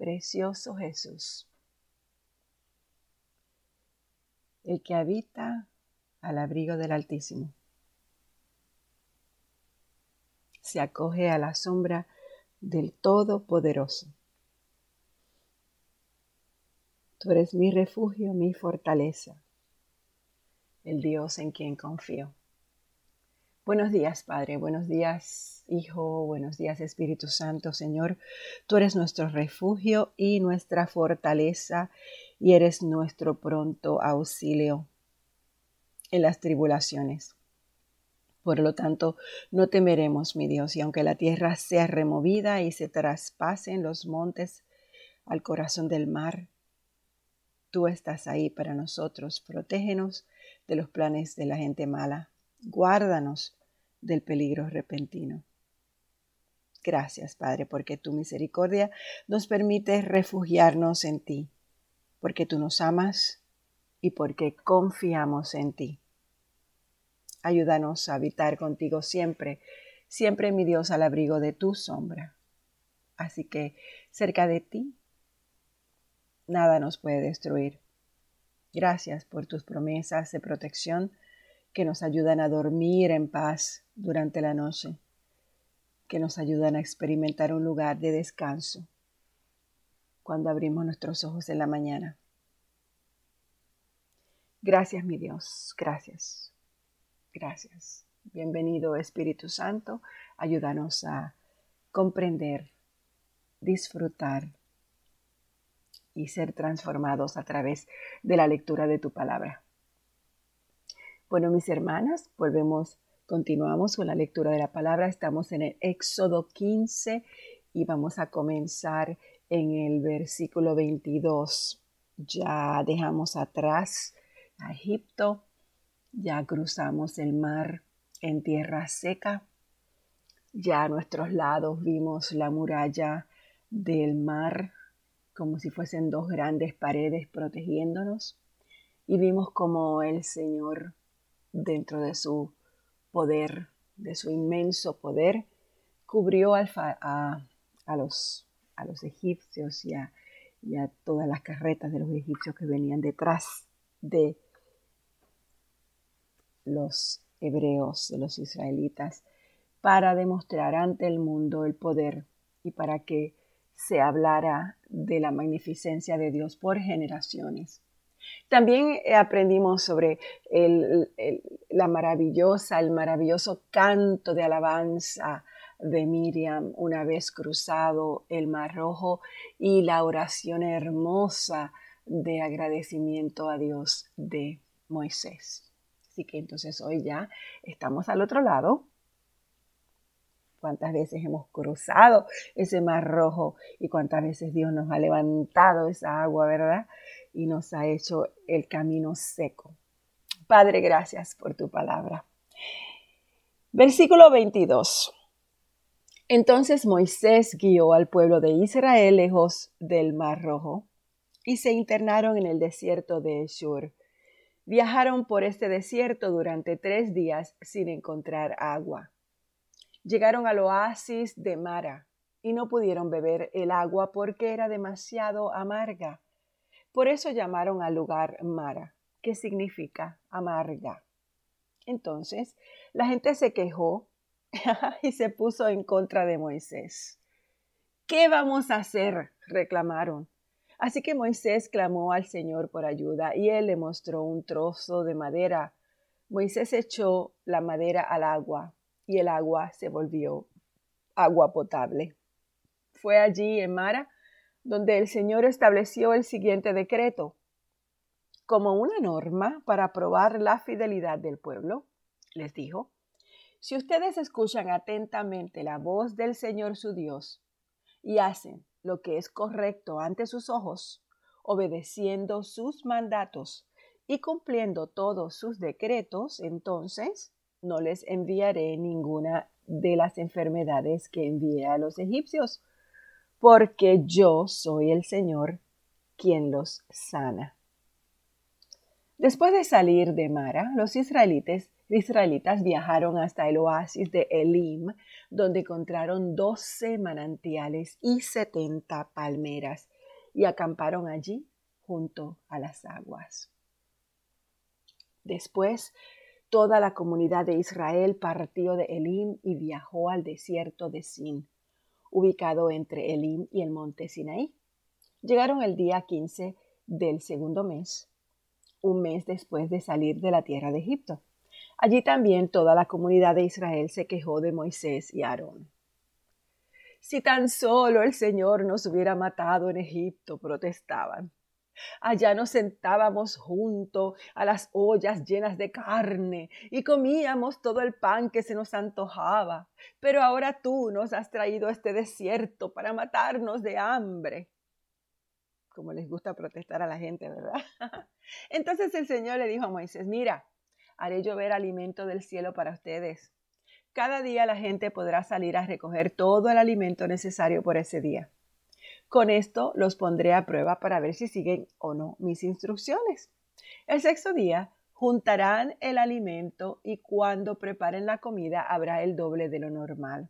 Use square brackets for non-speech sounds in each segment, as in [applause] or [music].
precioso Jesús, el que habita al abrigo del Altísimo. Se acoge a la sombra del Todopoderoso. Tú eres mi refugio, mi fortaleza, el Dios en quien confío. Buenos días, Padre. Buenos días, Hijo. Buenos días, Espíritu Santo, Señor. Tú eres nuestro refugio y nuestra fortaleza y eres nuestro pronto auxilio en las tribulaciones. Por lo tanto, no temeremos, mi Dios, y aunque la tierra sea removida y se traspasen los montes al corazón del mar, tú estás ahí para nosotros. Protégenos de los planes de la gente mala. Guárdanos del peligro repentino. Gracias, Padre, porque tu misericordia nos permite refugiarnos en ti, porque tú nos amas y porque confiamos en ti. Ayúdanos a habitar contigo siempre, siempre, mi Dios, al abrigo de tu sombra. Así que cerca de ti, nada nos puede destruir. Gracias por tus promesas de protección que nos ayudan a dormir en paz durante la noche, que nos ayudan a experimentar un lugar de descanso cuando abrimos nuestros ojos en la mañana. Gracias, mi Dios, gracias, gracias. Bienvenido Espíritu Santo, ayúdanos a comprender, disfrutar y ser transformados a través de la lectura de tu palabra. Bueno, mis hermanas, volvemos, continuamos con la lectura de la palabra. Estamos en el Éxodo 15 y vamos a comenzar en el versículo 22. Ya dejamos atrás a Egipto, ya cruzamos el mar en tierra seca, ya a nuestros lados vimos la muralla del mar como si fuesen dos grandes paredes protegiéndonos y vimos como el Señor dentro de su poder, de su inmenso poder, cubrió a, los, a los egipcios y a, y a todas las carretas de los egipcios que venían detrás de los hebreos, de los israelitas, para demostrar ante el mundo el poder y para que se hablara de la magnificencia de Dios por generaciones. También eh, aprendimos sobre la maravillosa, el maravilloso canto de alabanza de Miriam una vez cruzado el Mar Rojo y la oración hermosa de agradecimiento a Dios de Moisés. Así que entonces hoy ya estamos al otro lado. Cuántas veces hemos cruzado ese mar rojo y cuántas veces Dios nos ha levantado esa agua, ¿verdad? Y nos ha hecho el camino seco. Padre, gracias por tu palabra. Versículo 22. Entonces Moisés guió al pueblo de Israel lejos del Mar Rojo y se internaron en el desierto de Shur. Viajaron por este desierto durante tres días sin encontrar agua. Llegaron al oasis de Mara y no pudieron beber el agua porque era demasiado amarga. Por eso llamaron al lugar Mara, que significa amarga. Entonces la gente se quejó [laughs] y se puso en contra de Moisés. ¿Qué vamos a hacer? reclamaron. Así que Moisés clamó al Señor por ayuda y él le mostró un trozo de madera. Moisés echó la madera al agua y el agua se volvió agua potable. Fue allí en Mara donde el Señor estableció el siguiente decreto. Como una norma para probar la fidelidad del pueblo, les dijo, si ustedes escuchan atentamente la voz del Señor su Dios y hacen lo que es correcto ante sus ojos, obedeciendo sus mandatos y cumpliendo todos sus decretos, entonces no les enviaré ninguna de las enfermedades que envié a los egipcios porque yo soy el Señor quien los sana. Después de salir de Mara, los israelitas viajaron hasta el oasis de Elim, donde encontraron doce manantiales y setenta palmeras, y acamparon allí junto a las aguas. Después, toda la comunidad de Israel partió de Elim y viajó al desierto de Sin, ubicado entre Elim y el monte Sinaí. Llegaron el día 15 del segundo mes, un mes después de salir de la tierra de Egipto. Allí también toda la comunidad de Israel se quejó de Moisés y Aarón. Si tan solo el Señor nos hubiera matado en Egipto, protestaban. Allá nos sentábamos junto a las ollas llenas de carne y comíamos todo el pan que se nos antojaba. Pero ahora tú nos has traído a este desierto para matarnos de hambre. Como les gusta protestar a la gente, ¿verdad? [laughs] Entonces el Señor le dijo a Moisés, mira, haré llover alimento del cielo para ustedes. Cada día la gente podrá salir a recoger todo el alimento necesario por ese día. Con esto los pondré a prueba para ver si siguen o no mis instrucciones. El sexto día juntarán el alimento y cuando preparen la comida habrá el doble de lo normal.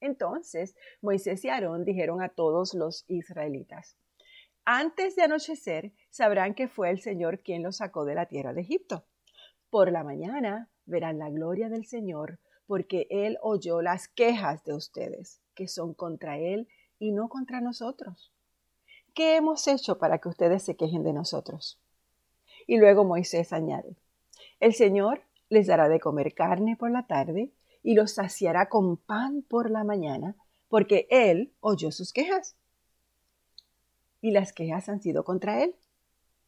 Entonces Moisés y Aarón dijeron a todos los israelitas, antes de anochecer sabrán que fue el Señor quien los sacó de la tierra de Egipto. Por la mañana verán la gloria del Señor, porque Él oyó las quejas de ustedes, que son contra Él y no contra nosotros. ¿Qué hemos hecho para que ustedes se quejen de nosotros? Y luego Moisés añade, el Señor les dará de comer carne por la tarde y los saciará con pan por la mañana, porque Él oyó sus quejas. Y las quejas han sido contra Él.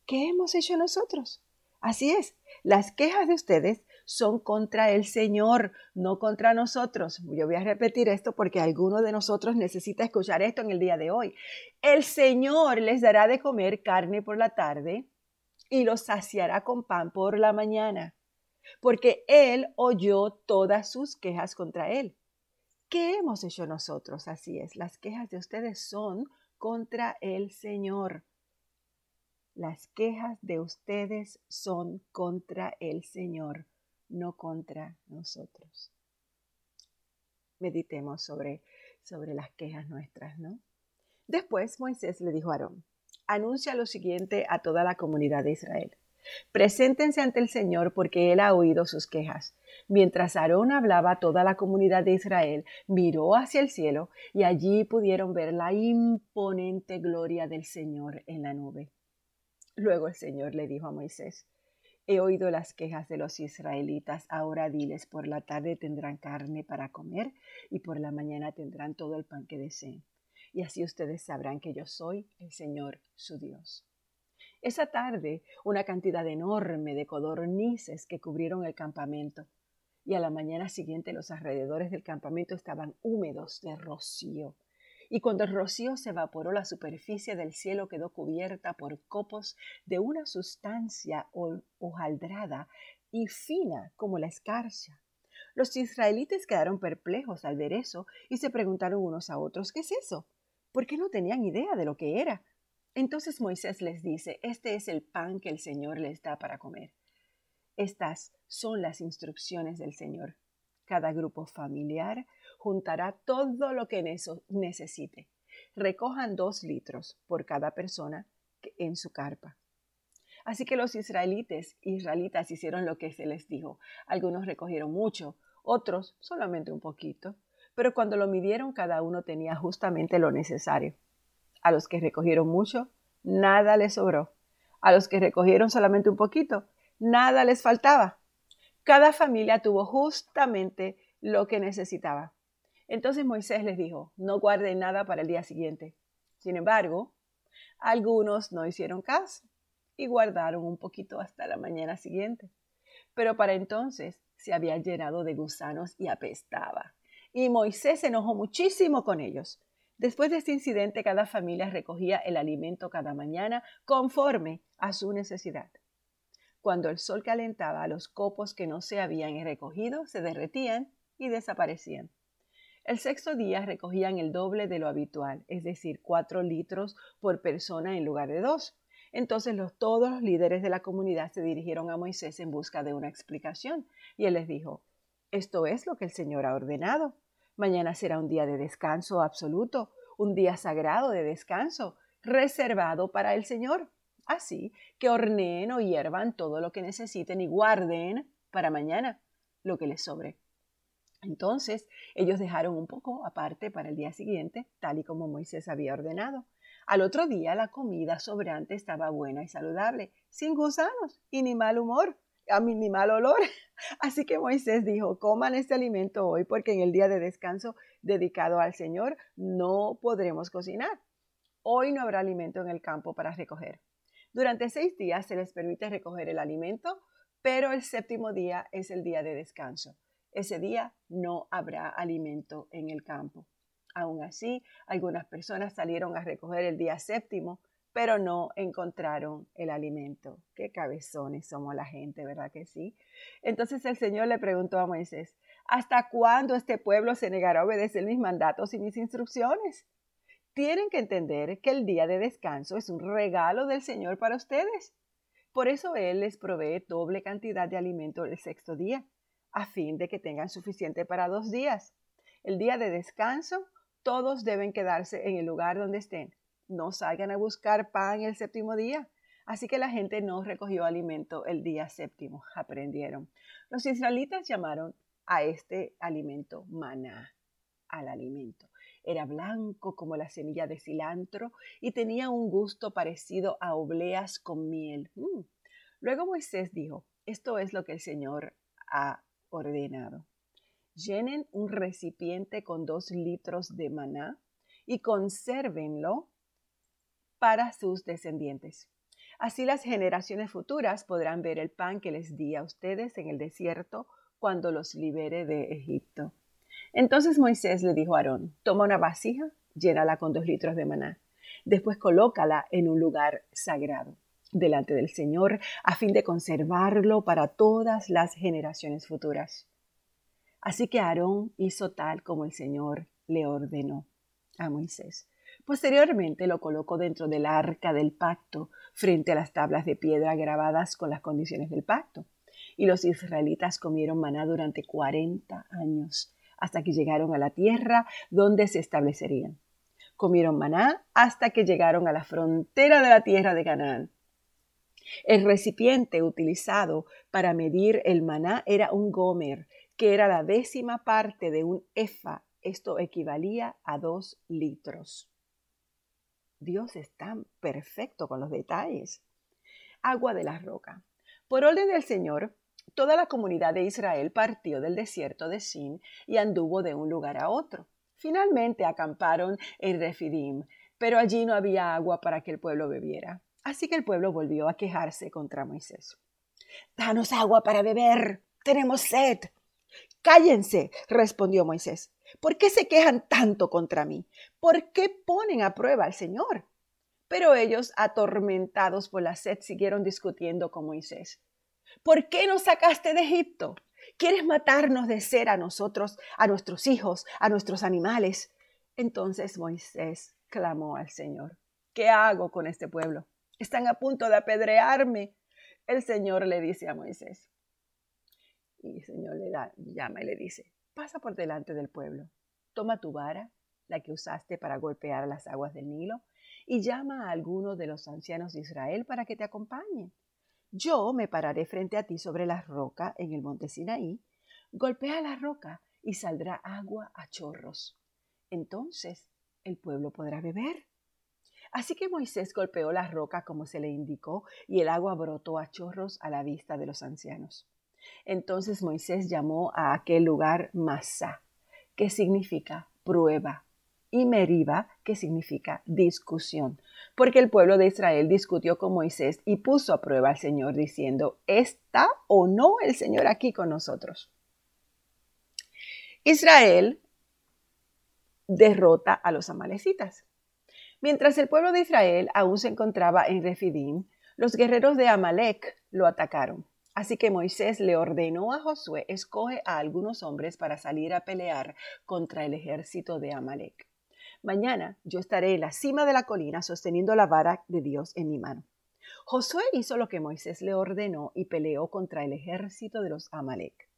¿Qué hemos hecho nosotros? Así es, las quejas de ustedes son contra el Señor, no contra nosotros. Yo voy a repetir esto porque alguno de nosotros necesita escuchar esto en el día de hoy. El Señor les dará de comer carne por la tarde y los saciará con pan por la mañana, porque Él oyó todas sus quejas contra Él. ¿Qué hemos hecho nosotros? Así es, las quejas de ustedes son contra el Señor. Las quejas de ustedes son contra el Señor, no contra nosotros. Meditemos sobre, sobre las quejas nuestras, ¿no? Después Moisés le dijo a Aarón, anuncia lo siguiente a toda la comunidad de Israel. Preséntense ante el Señor porque Él ha oído sus quejas. Mientras Aarón hablaba, toda la comunidad de Israel miró hacia el cielo y allí pudieron ver la imponente gloria del Señor en la nube. Luego el Señor le dijo a Moisés, He oído las quejas de los israelitas, ahora diles, por la tarde tendrán carne para comer y por la mañana tendrán todo el pan que deseen. Y así ustedes sabrán que yo soy el Señor su Dios. Esa tarde, una cantidad enorme de codornices que cubrieron el campamento, y a la mañana siguiente los alrededores del campamento estaban húmedos de rocío y cuando el rocío se evaporó la superficie del cielo quedó cubierta por copos de una sustancia hojaldrada y fina como la escarcha. Los israelitas quedaron perplejos al ver eso y se preguntaron unos a otros, ¿qué es eso? ¿Por qué no tenían idea de lo que era. Entonces Moisés les dice, este es el pan que el Señor les da para comer. Estas son las instrucciones del Señor. Cada grupo familiar juntará todo lo que necesite. Recojan dos litros por cada persona en su carpa. Así que los israelitas, israelitas hicieron lo que se les dijo. Algunos recogieron mucho, otros solamente un poquito, pero cuando lo midieron cada uno tenía justamente lo necesario. A los que recogieron mucho, nada les sobró. A los que recogieron solamente un poquito, nada les faltaba. Cada familia tuvo justamente lo que necesitaba. Entonces Moisés les dijo, no guarden nada para el día siguiente. Sin embargo, algunos no hicieron caso y guardaron un poquito hasta la mañana siguiente. Pero para entonces se había llenado de gusanos y apestaba. Y Moisés se enojó muchísimo con ellos. Después de este incidente, cada familia recogía el alimento cada mañana conforme a su necesidad. Cuando el sol calentaba, los copos que no se habían recogido se derretían y desaparecían. El sexto día recogían el doble de lo habitual, es decir, cuatro litros por persona en lugar de dos. Entonces los, todos los líderes de la comunidad se dirigieron a Moisés en busca de una explicación y él les dijo, esto es lo que el Señor ha ordenado. Mañana será un día de descanso absoluto, un día sagrado de descanso, reservado para el Señor. Así que horneen o hiervan todo lo que necesiten y guarden para mañana lo que les sobre. Entonces ellos dejaron un poco aparte para el día siguiente, tal y como Moisés había ordenado. Al otro día la comida sobrante estaba buena y saludable, sin gusanos y ni mal humor, ni mal olor. [laughs] Así que Moisés dijo, coman este alimento hoy porque en el día de descanso dedicado al Señor no podremos cocinar. Hoy no habrá alimento en el campo para recoger. Durante seis días se les permite recoger el alimento, pero el séptimo día es el día de descanso. Ese día no habrá alimento en el campo. Aún así, algunas personas salieron a recoger el día séptimo, pero no encontraron el alimento. Qué cabezones somos la gente, ¿verdad que sí? Entonces el Señor le preguntó a Moisés, ¿hasta cuándo este pueblo se negará a obedecer mis mandatos y mis instrucciones? Tienen que entender que el día de descanso es un regalo del Señor para ustedes. Por eso Él les provee doble cantidad de alimento el sexto día, a fin de que tengan suficiente para dos días. El día de descanso, todos deben quedarse en el lugar donde estén no salgan a buscar pan el séptimo día. Así que la gente no recogió alimento el día séptimo, aprendieron. Los israelitas llamaron a este alimento maná, al alimento. Era blanco como la semilla de cilantro y tenía un gusto parecido a obleas con miel. Mm. Luego Moisés dijo, esto es lo que el Señor ha ordenado. Llenen un recipiente con dos litros de maná y consérvenlo para sus descendientes. Así las generaciones futuras podrán ver el pan que les di a ustedes en el desierto cuando los libere de Egipto. Entonces Moisés le dijo a Aarón, toma una vasija, llénala con dos litros de maná. Después colócala en un lugar sagrado delante del Señor a fin de conservarlo para todas las generaciones futuras. Así que Aarón hizo tal como el Señor le ordenó a Moisés. Posteriormente lo colocó dentro del arca del pacto, frente a las tablas de piedra grabadas con las condiciones del pacto. Y los israelitas comieron maná durante cuarenta años, hasta que llegaron a la tierra donde se establecerían. Comieron maná hasta que llegaron a la frontera de la tierra de Canaán. El recipiente utilizado para medir el maná era un gomer, que era la décima parte de un efa. Esto equivalía a dos litros. Dios es tan perfecto con los detalles. Agua de la roca. Por orden del Señor, toda la comunidad de Israel partió del desierto de Sin y anduvo de un lugar a otro. Finalmente acamparon en Refidim, pero allí no había agua para que el pueblo bebiera. Así que el pueblo volvió a quejarse contra Moisés. Danos agua para beber. Tenemos sed. Cállense, respondió Moisés. ¿Por qué se quejan tanto contra mí? ¿Por qué ponen a prueba al Señor? Pero ellos, atormentados por la sed, siguieron discutiendo con Moisés. ¿Por qué nos sacaste de Egipto? ¿Quieres matarnos de ser a nosotros, a nuestros hijos, a nuestros animales? Entonces Moisés clamó al Señor. ¿Qué hago con este pueblo? Están a punto de apedrearme. El Señor le dice a Moisés. Y el Señor le llama y le dice, pasa por delante del pueblo, toma tu vara, la que usaste para golpear las aguas del Nilo, y llama a alguno de los ancianos de Israel para que te acompañen. Yo me pararé frente a ti sobre la roca en el monte Sinaí, golpea la roca y saldrá agua a chorros. Entonces el pueblo podrá beber. Así que Moisés golpeó la roca como se le indicó, y el agua brotó a chorros a la vista de los ancianos. Entonces Moisés llamó a aquel lugar Masá, que significa prueba, y Meriba, que significa discusión, porque el pueblo de Israel discutió con Moisés y puso a prueba al Señor diciendo, ¿está o no el Señor aquí con nosotros? Israel derrota a los amalecitas. Mientras el pueblo de Israel aún se encontraba en Refidim, los guerreros de Amalek lo atacaron. Así que Moisés le ordenó a Josué, escoge a algunos hombres para salir a pelear contra el ejército de Amalek. Mañana yo estaré en la cima de la colina sosteniendo la vara de Dios en mi mano. Josué hizo lo que Moisés le ordenó y peleó contra el ejército de los Amalek.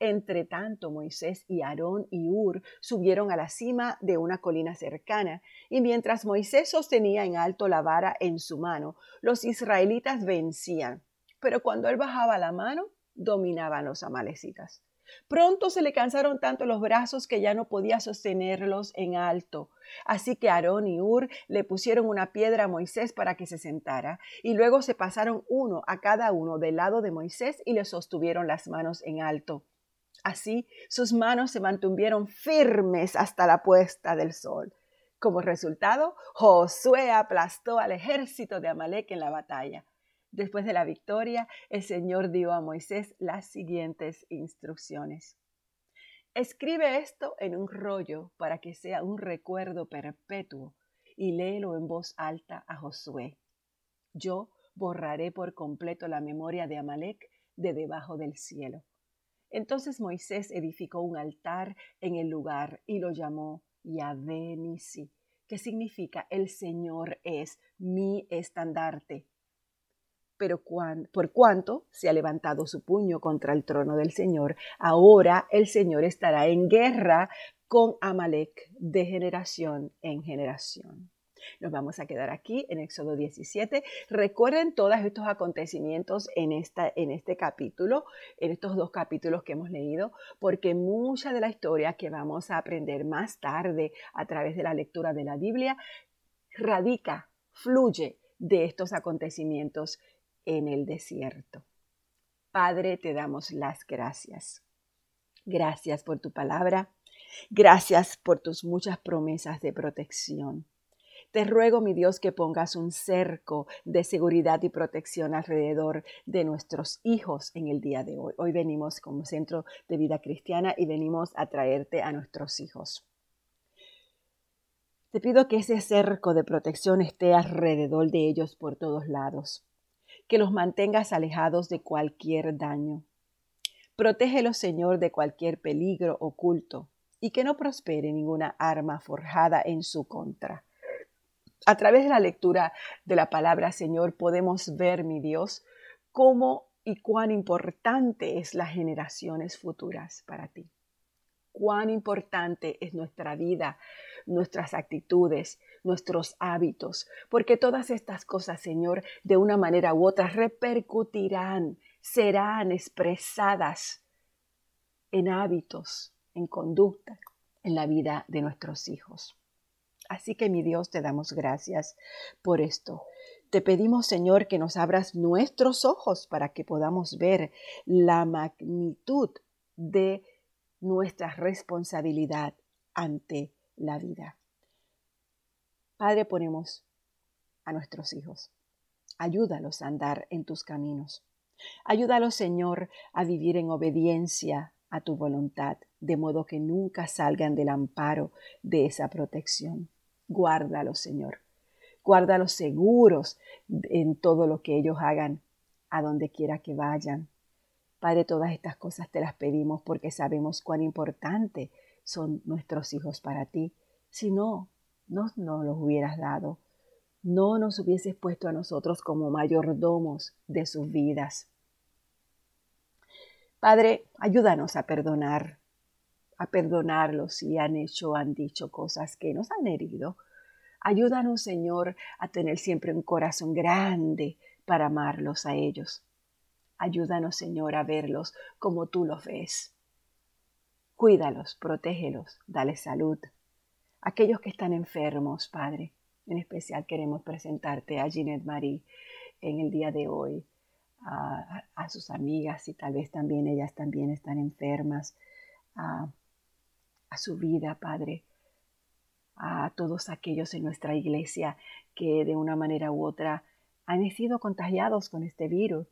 Entre tanto, Moisés y Aarón y Ur subieron a la cima de una colina cercana, y mientras Moisés sostenía en alto la vara en su mano, los israelitas vencían. Pero cuando él bajaba la mano, dominaban los amalecitas. Pronto se le cansaron tanto los brazos que ya no podía sostenerlos en alto. Así que Aarón y Ur le pusieron una piedra a Moisés para que se sentara, y luego se pasaron uno a cada uno del lado de Moisés y le sostuvieron las manos en alto. Así sus manos se mantuvieron firmes hasta la puesta del sol. Como resultado, Josué aplastó al ejército de Amalek en la batalla. Después de la victoria, el Señor dio a Moisés las siguientes instrucciones. Escribe esto en un rollo para que sea un recuerdo perpetuo y léelo en voz alta a Josué. Yo borraré por completo la memoria de Amalek de debajo del cielo. Entonces Moisés edificó un altar en el lugar y lo llamó Yahvé Nisi, que significa el Señor es mi estandarte. Pero por cuanto se ha levantado su puño contra el trono del Señor, ahora el Señor estará en guerra con Amalek de generación en generación. Nos vamos a quedar aquí en Éxodo 17. Recuerden todos estos acontecimientos en, esta, en este capítulo, en estos dos capítulos que hemos leído, porque mucha de la historia que vamos a aprender más tarde a través de la lectura de la Biblia radica, fluye de estos acontecimientos en el desierto. Padre, te damos las gracias. Gracias por tu palabra. Gracias por tus muchas promesas de protección. Te ruego, mi Dios, que pongas un cerco de seguridad y protección alrededor de nuestros hijos en el día de hoy. Hoy venimos como centro de vida cristiana y venimos a traerte a nuestros hijos. Te pido que ese cerco de protección esté alrededor de ellos por todos lados, que los mantengas alejados de cualquier daño. Protégelos, Señor, de cualquier peligro oculto y que no prospere ninguna arma forjada en su contra. A través de la lectura de la palabra, Señor, podemos ver, mi Dios, cómo y cuán importante es las generaciones futuras para ti. Cuán importante es nuestra vida, nuestras actitudes, nuestros hábitos, porque todas estas cosas, Señor, de una manera u otra repercutirán, serán expresadas en hábitos, en conducta, en la vida de nuestros hijos. Así que mi Dios, te damos gracias por esto. Te pedimos, Señor, que nos abras nuestros ojos para que podamos ver la magnitud de nuestra responsabilidad ante la vida. Padre, ponemos a nuestros hijos. Ayúdalos a andar en tus caminos. Ayúdalos, Señor, a vivir en obediencia a tu voluntad, de modo que nunca salgan del amparo de esa protección. Guárdalos, Señor. Guárdalos seguros en todo lo que ellos hagan, a donde quiera que vayan. Padre, todas estas cosas te las pedimos porque sabemos cuán importante son nuestros hijos para ti. Si no, no nos los hubieras dado. No nos hubieses puesto a nosotros como mayordomos de sus vidas. Padre, ayúdanos a perdonar a perdonarlos si han hecho han dicho cosas que nos han herido. Ayúdanos, Señor, a tener siempre un corazón grande para amarlos a ellos. Ayúdanos, Señor, a verlos como tú los ves. Cuídalos, protégelos, dale salud. Aquellos que están enfermos, Padre, en especial queremos presentarte a Ginette Marie en el día de hoy, a, sus amigas y tal vez también ellas también están enfermas, a su vida, Padre, a todos aquellos en nuestra iglesia que de una manera u otra han sido contagiados con este virus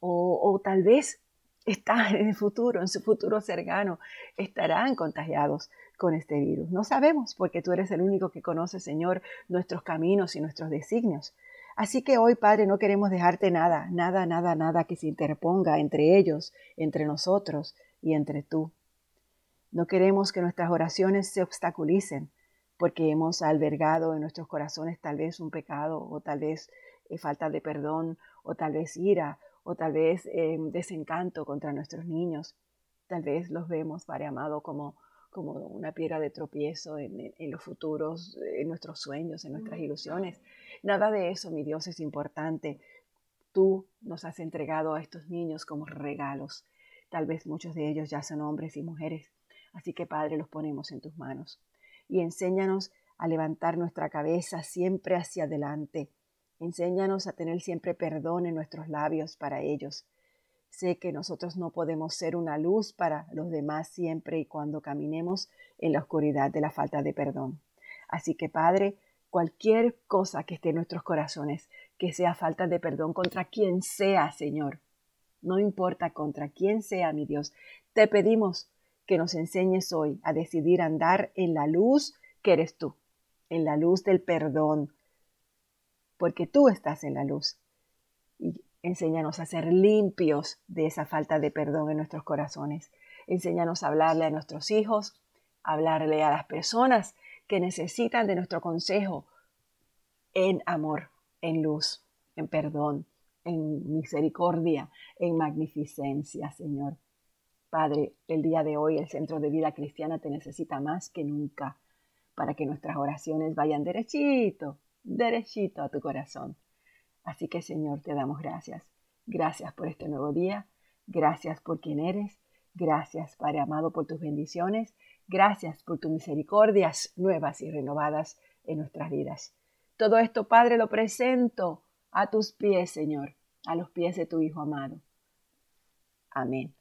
o, tal vez están en el futuro, en su futuro cercano, estarán contagiados con este virus. No sabemos porque tú eres el único que conoce, Señor, nuestros caminos y nuestros designios. Así que hoy, Padre, no queremos dejarte nada, nada, nada, nada que se interponga entre ellos, entre nosotros y entre tú. No queremos que nuestras oraciones se obstaculicen porque hemos albergado en nuestros corazones tal vez un pecado o tal vez eh, falta de perdón o tal vez ira o tal vez eh, desencanto contra nuestros niños. Tal vez los vemos, Padre amado, como, como una piedra de tropiezo en, en, los futuros, en nuestros sueños, en nuestras ilusiones. Nada de eso, mi Dios, es importante. Tú nos has entregado a estos niños como regalos. Tal vez muchos de ellos ya son hombres y mujeres. Así que, Padre, los ponemos en tus manos. Y enséñanos a levantar nuestra cabeza siempre hacia adelante. Enséñanos a tener siempre perdón en nuestros labios para ellos. Sé que nosotros no podemos ser una luz para los demás siempre y cuando caminemos en la oscuridad de la falta de perdón. Así que, Padre, cualquier cosa que esté en nuestros corazones, que sea falta de perdón contra quien sea, Señor, no importa contra quién sea, mi Dios, te pedimos que nos enseñes hoy a decidir andar en la luz que eres tú en la luz del perdón, porque tú estás en la luz. Y enséñanos a ser limpios de esa falta de perdón en nuestros corazones. Enséñanos a hablarle a nuestros hijos, hablarle a las personas que necesitan de nuestro consejo en amor, en luz, en perdón, en misericordia, en magnificencia, Señor. Padre, el día de hoy el Centro de Vida Cristiana te necesita más que nunca para que nuestras oraciones vayan derechito, derechito a tu corazón. Así que Señor, te damos gracias. Gracias por este nuevo día. Gracias por quien eres. Gracias, Padre amado, por tus bendiciones. Gracias por tus misericordias nuevas y renovadas en nuestras vidas. Todo esto, Padre, lo presento a tus pies, Señor, a los pies de tu Hijo amado. Amén.